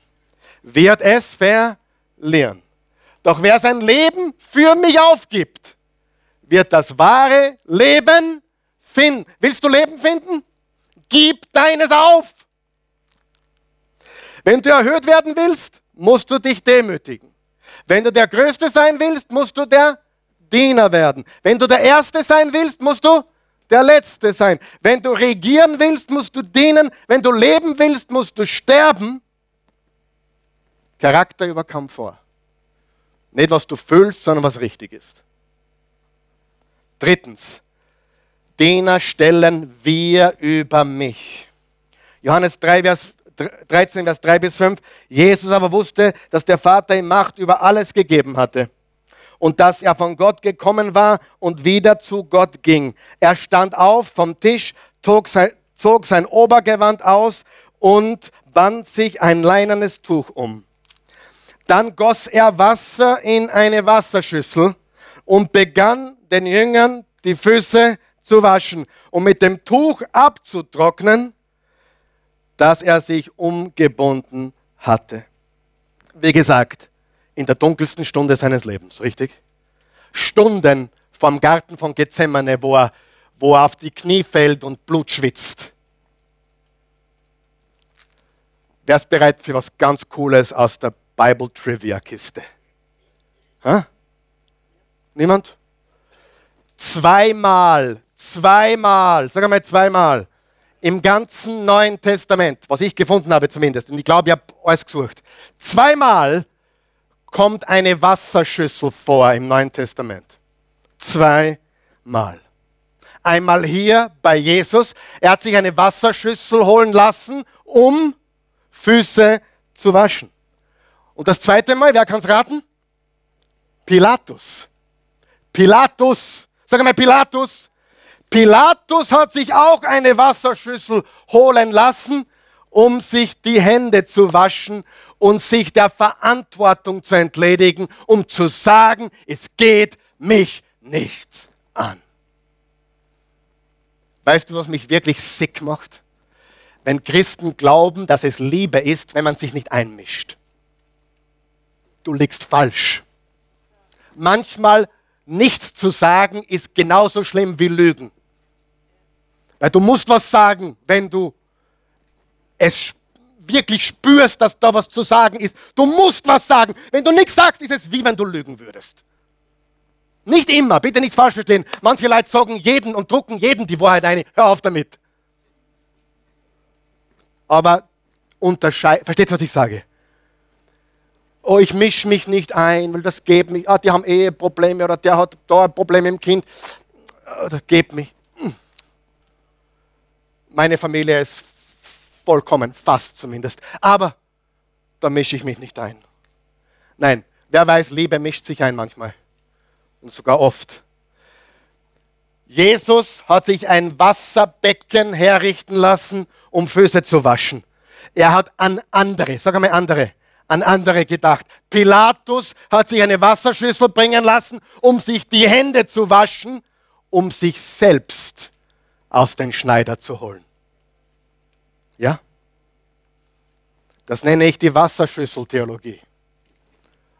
wird es verlieren. Doch wer sein Leben für mich aufgibt, wird das wahre Leben finden. Willst du Leben finden? Gib deines auf. Wenn du erhöht werden willst, musst du dich demütigen. Wenn du der Größte sein willst, musst du der Diener werden. Wenn du der Erste sein willst, musst du der Letzte sein. Wenn du regieren willst, musst du dienen. Wenn du leben willst, musst du sterben. Charakter über Komfort. Nicht, was du fühlst, sondern was richtig ist. Drittens, Diener stellen wir über mich. Johannes 3, Vers 13, Vers 3 bis 5. Jesus aber wusste, dass der Vater ihm Macht über alles gegeben hatte und dass er von Gott gekommen war und wieder zu Gott ging. Er stand auf vom Tisch, zog sein, zog sein Obergewand aus und band sich ein leinernes Tuch um. Dann goss er Wasser in eine Wasserschüssel und begann den Jüngern die Füße zu waschen und mit dem Tuch abzutrocknen, das er sich umgebunden hatte. Wie gesagt, in der dunkelsten Stunde seines Lebens, richtig? Stunden vom Garten von Gethsemane, wo er, wo er auf die Knie fällt und Blut schwitzt. Wer ist bereit für was ganz Cooles aus der Bible Trivia Kiste? Ha? Niemand? Zweimal, zweimal, sag mal zweimal, im ganzen Neuen Testament, was ich gefunden habe zumindest, und ich glaube, ich habe alles gesucht, zweimal kommt eine Wasserschüssel vor im Neuen Testament. Zweimal. Einmal hier bei Jesus, er hat sich eine Wasserschüssel holen lassen, um Füße zu waschen. Und das zweite Mal, wer kann es raten? Pilatus. Pilatus. Sag mal Pilatus. Pilatus hat sich auch eine Wasserschüssel holen lassen, um sich die Hände zu waschen und sich der Verantwortung zu entledigen, um zu sagen, es geht mich nichts an. Weißt du, was mich wirklich sick macht? Wenn Christen glauben, dass es Liebe ist, wenn man sich nicht einmischt du liegst falsch. Manchmal nichts zu sagen ist genauso schlimm wie Lügen. Weil du musst was sagen, wenn du es wirklich spürst, dass da was zu sagen ist. Du musst was sagen. Wenn du nichts sagst, ist es wie wenn du lügen würdest. Nicht immer, bitte nicht falsch verstehen. Manche Leute sagen jeden und drucken jeden die Wahrheit ein. Hör auf damit. Aber unterscheid, versteht, was ich sage? oh, ich mische mich nicht ein, weil das geht mich. Ah, die haben Eheprobleme oder der hat da ein Problem im Kind. Ah, das geht mich. Meine Familie ist vollkommen, fast zumindest. Aber da mische ich mich nicht ein. Nein, wer weiß, Liebe mischt sich ein manchmal. Und sogar oft. Jesus hat sich ein Wasserbecken herrichten lassen, um Füße zu waschen. Er hat an andere, sag einmal andere, an andere gedacht. Pilatus hat sich eine Wasserschüssel bringen lassen, um sich die Hände zu waschen, um sich selbst aus den Schneider zu holen. Ja? Das nenne ich die Wasserschüsseltheologie.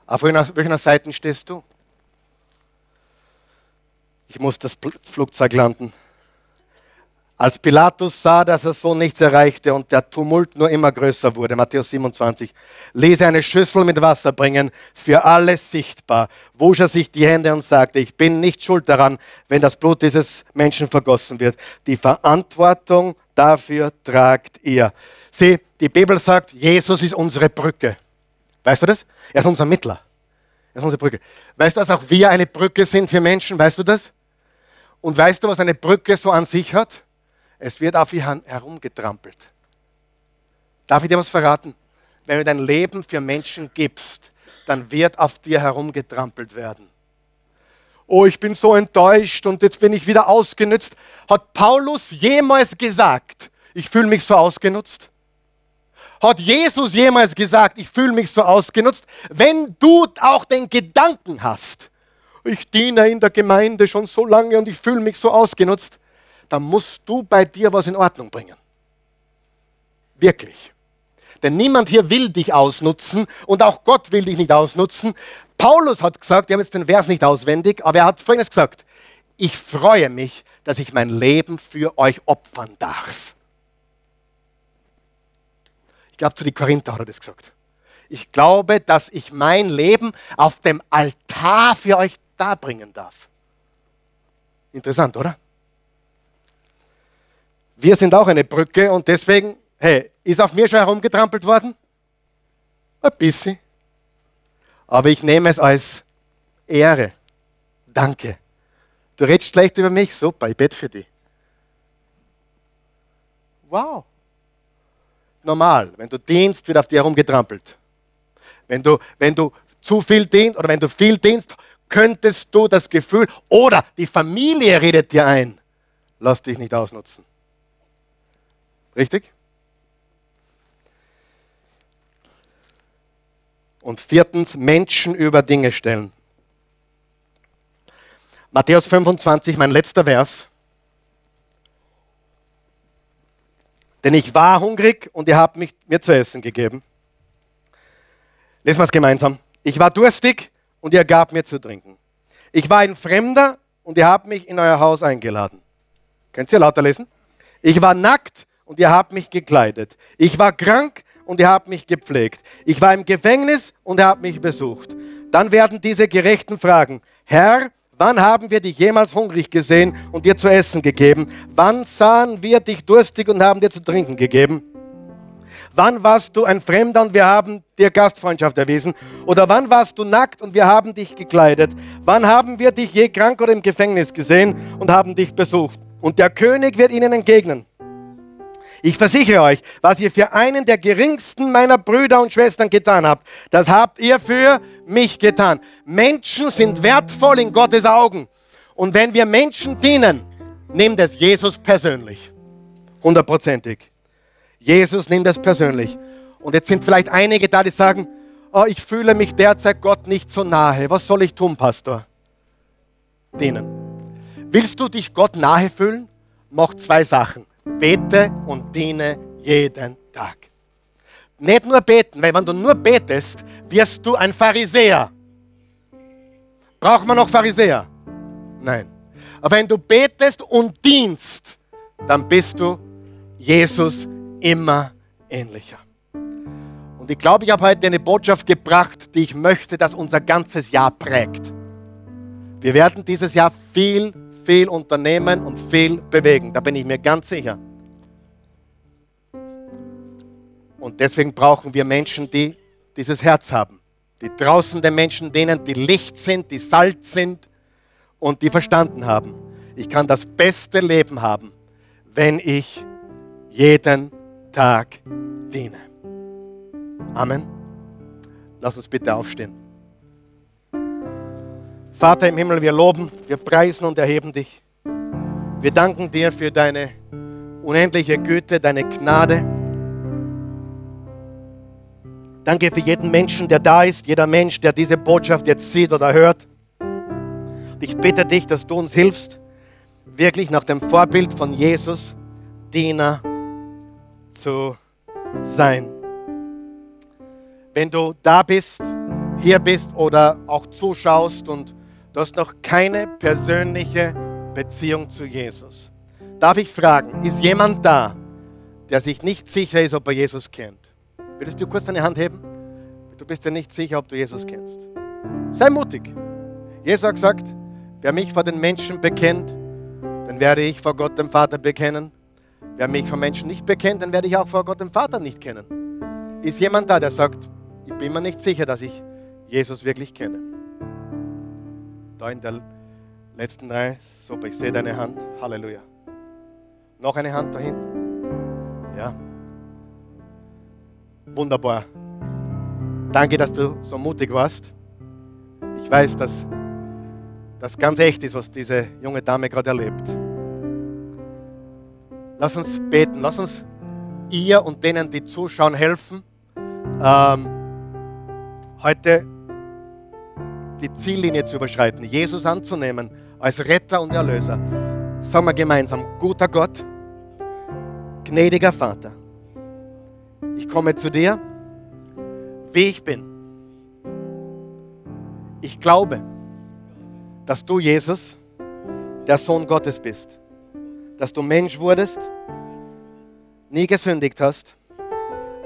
Auf welcher Seite stehst du? Ich muss das Flugzeug landen. Als Pilatus sah, dass er so nichts erreichte und der Tumult nur immer größer wurde, Matthäus 27, ließ er eine Schüssel mit Wasser bringen, für alle sichtbar, wusch er sich die Hände und sagte, ich bin nicht schuld daran, wenn das Blut dieses Menschen vergossen wird. Die Verantwortung dafür tragt ihr. Sieh, die Bibel sagt, Jesus ist unsere Brücke. Weißt du das? Er ist unser Mittler. Er ist unsere Brücke. Weißt du, dass auch wir eine Brücke sind für Menschen? Weißt du das? Und weißt du, was eine Brücke so an sich hat? Es wird auf ihr herumgetrampelt. Darf ich dir was verraten? Wenn du dein Leben für Menschen gibst, dann wird auf dir herumgetrampelt werden. Oh, ich bin so enttäuscht und jetzt bin ich wieder ausgenützt. Hat Paulus jemals gesagt, ich fühle mich so ausgenutzt? Hat Jesus jemals gesagt, ich fühle mich so ausgenutzt? Wenn du auch den Gedanken hast, ich diene in der Gemeinde schon so lange und ich fühle mich so ausgenutzt, dann musst du bei dir was in Ordnung bringen. Wirklich. Denn niemand hier will dich ausnutzen und auch Gott will dich nicht ausnutzen. Paulus hat gesagt, wir haben jetzt den Vers nicht auswendig, aber er hat folgendes gesagt, ich freue mich, dass ich mein Leben für euch opfern darf. Ich glaube, zu den Korinther hat er das gesagt. Ich glaube, dass ich mein Leben auf dem Altar für euch darbringen darf. Interessant, oder? Wir sind auch eine Brücke und deswegen, hey, ist auf mir schon herumgetrampelt worden? Ein bisschen. Aber ich nehme es als Ehre. Danke. Du redest schlecht über mich? Super, ich bete für dich. Wow. Normal, wenn du dienst, wird auf dir herumgetrampelt. Wenn du, wenn du zu viel dienst oder wenn du viel dienst, könntest du das Gefühl oder die Familie redet dir ein, lass dich nicht ausnutzen. Richtig? Und viertens, Menschen über Dinge stellen. Matthäus 25, mein letzter Vers. Denn ich war hungrig und ihr habt mich, mir zu essen gegeben. Lesen wir es gemeinsam. Ich war durstig und ihr gab mir zu trinken. Ich war ein Fremder und ihr habt mich in euer Haus eingeladen. Könnt ihr lauter lesen? Ich war nackt und ihr habt mich gekleidet. Ich war krank und ihr habt mich gepflegt. Ich war im Gefängnis und ihr habt mich besucht. Dann werden diese Gerechten fragen, Herr, wann haben wir dich jemals hungrig gesehen und dir zu essen gegeben? Wann sahen wir dich durstig und haben dir zu trinken gegeben? Wann warst du ein Fremder und wir haben dir Gastfreundschaft erwiesen? Oder wann warst du nackt und wir haben dich gekleidet? Wann haben wir dich je krank oder im Gefängnis gesehen und haben dich besucht? Und der König wird ihnen entgegnen. Ich versichere euch, was ihr für einen der geringsten meiner Brüder und Schwestern getan habt, das habt ihr für mich getan. Menschen sind wertvoll in Gottes Augen. Und wenn wir Menschen dienen, nimmt es Jesus persönlich. Hundertprozentig. Jesus nimmt es persönlich. Und jetzt sind vielleicht einige da, die sagen, oh, ich fühle mich derzeit Gott nicht so nahe. Was soll ich tun, Pastor? Dienen. Willst du dich Gott nahe fühlen? Mach zwei Sachen. Bete und diene jeden Tag. Nicht nur beten, weil wenn du nur betest, wirst du ein Pharisäer. Braucht man noch Pharisäer? Nein. Aber wenn du betest und dienst, dann bist du Jesus immer ähnlicher. Und ich glaube, ich habe heute eine Botschaft gebracht, die ich möchte, dass unser ganzes Jahr prägt. Wir werden dieses Jahr viel viel unternehmen und viel bewegen. Da bin ich mir ganz sicher. Und deswegen brauchen wir Menschen, die dieses Herz haben. Die draußen den Menschen dienen, die Licht sind, die Salz sind und die verstanden haben. Ich kann das beste Leben haben, wenn ich jeden Tag diene. Amen. Lass uns bitte aufstehen. Vater im Himmel, wir loben, wir preisen und erheben dich. Wir danken dir für deine unendliche Güte, deine Gnade. Danke für jeden Menschen, der da ist, jeder Mensch, der diese Botschaft jetzt sieht oder hört. Und ich bitte dich, dass du uns hilfst, wirklich nach dem Vorbild von Jesus Diener zu sein. Wenn du da bist, hier bist oder auch zuschaust und Du hast noch keine persönliche Beziehung zu Jesus. Darf ich fragen, ist jemand da, der sich nicht sicher ist, ob er Jesus kennt? Würdest du kurz deine Hand heben? Du bist dir nicht sicher, ob du Jesus kennst. Sei mutig. Jesus hat gesagt, wer mich vor den Menschen bekennt, dann werde ich vor Gott dem Vater bekennen. Wer mich vor Menschen nicht bekennt, dann werde ich auch vor Gott dem Vater nicht kennen. Ist jemand da, der sagt, ich bin mir nicht sicher, dass ich Jesus wirklich kenne? Da in der letzten Reihe. Super, ich sehe deine Hand. Halleluja. Noch eine Hand da hinten. Ja. Wunderbar. Danke, dass du so mutig warst. Ich weiß, dass das ganz echt ist, was diese junge Dame gerade erlebt. Lass uns beten. Lass uns ihr und denen, die zuschauen, helfen. Ähm, heute die Ziellinie zu überschreiten, Jesus anzunehmen als Retter und Erlöser. Sagen wir gemeinsam, guter Gott, gnädiger Vater, ich komme zu dir, wie ich bin. Ich glaube, dass du, Jesus, der Sohn Gottes bist, dass du Mensch wurdest, nie gesündigt hast,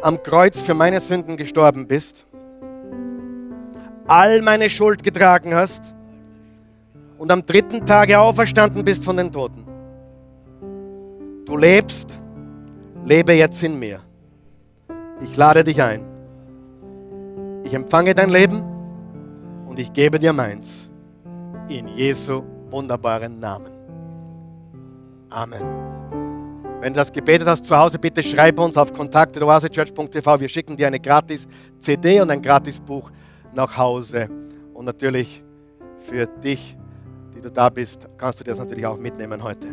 am Kreuz für meine Sünden gestorben bist all meine Schuld getragen hast und am dritten Tage auferstanden bist von den Toten. Du lebst, lebe jetzt in mir. Ich lade dich ein. Ich empfange dein Leben und ich gebe dir meins. In Jesu wunderbaren Namen. Amen. Wenn du das gebetet hast zu Hause, bitte schreib uns auf kontakt.oasechurch.tv. Wir schicken dir eine gratis CD und ein gratis Buch nach Hause. Und natürlich für dich, die du da bist, kannst du das natürlich auch mitnehmen heute.